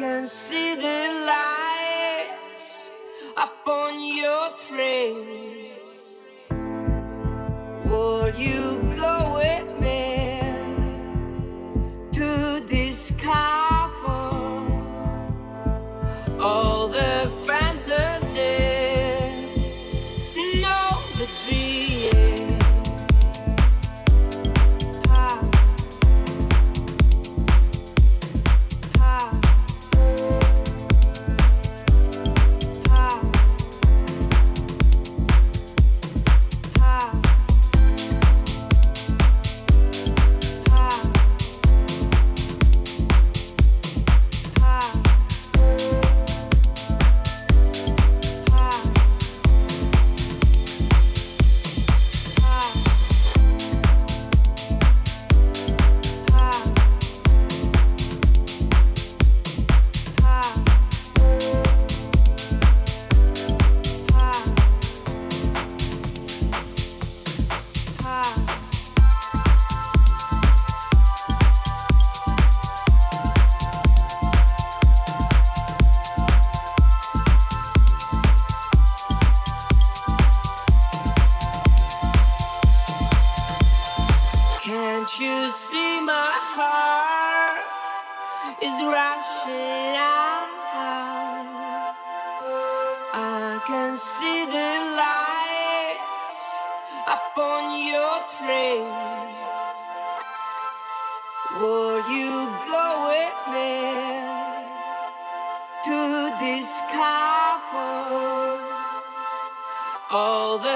can see the lights upon your train.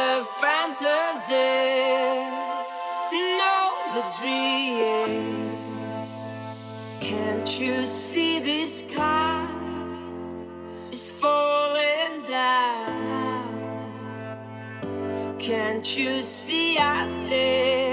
the fantasy, know the dream. Can't you see this sky is falling down? Can't you see us there?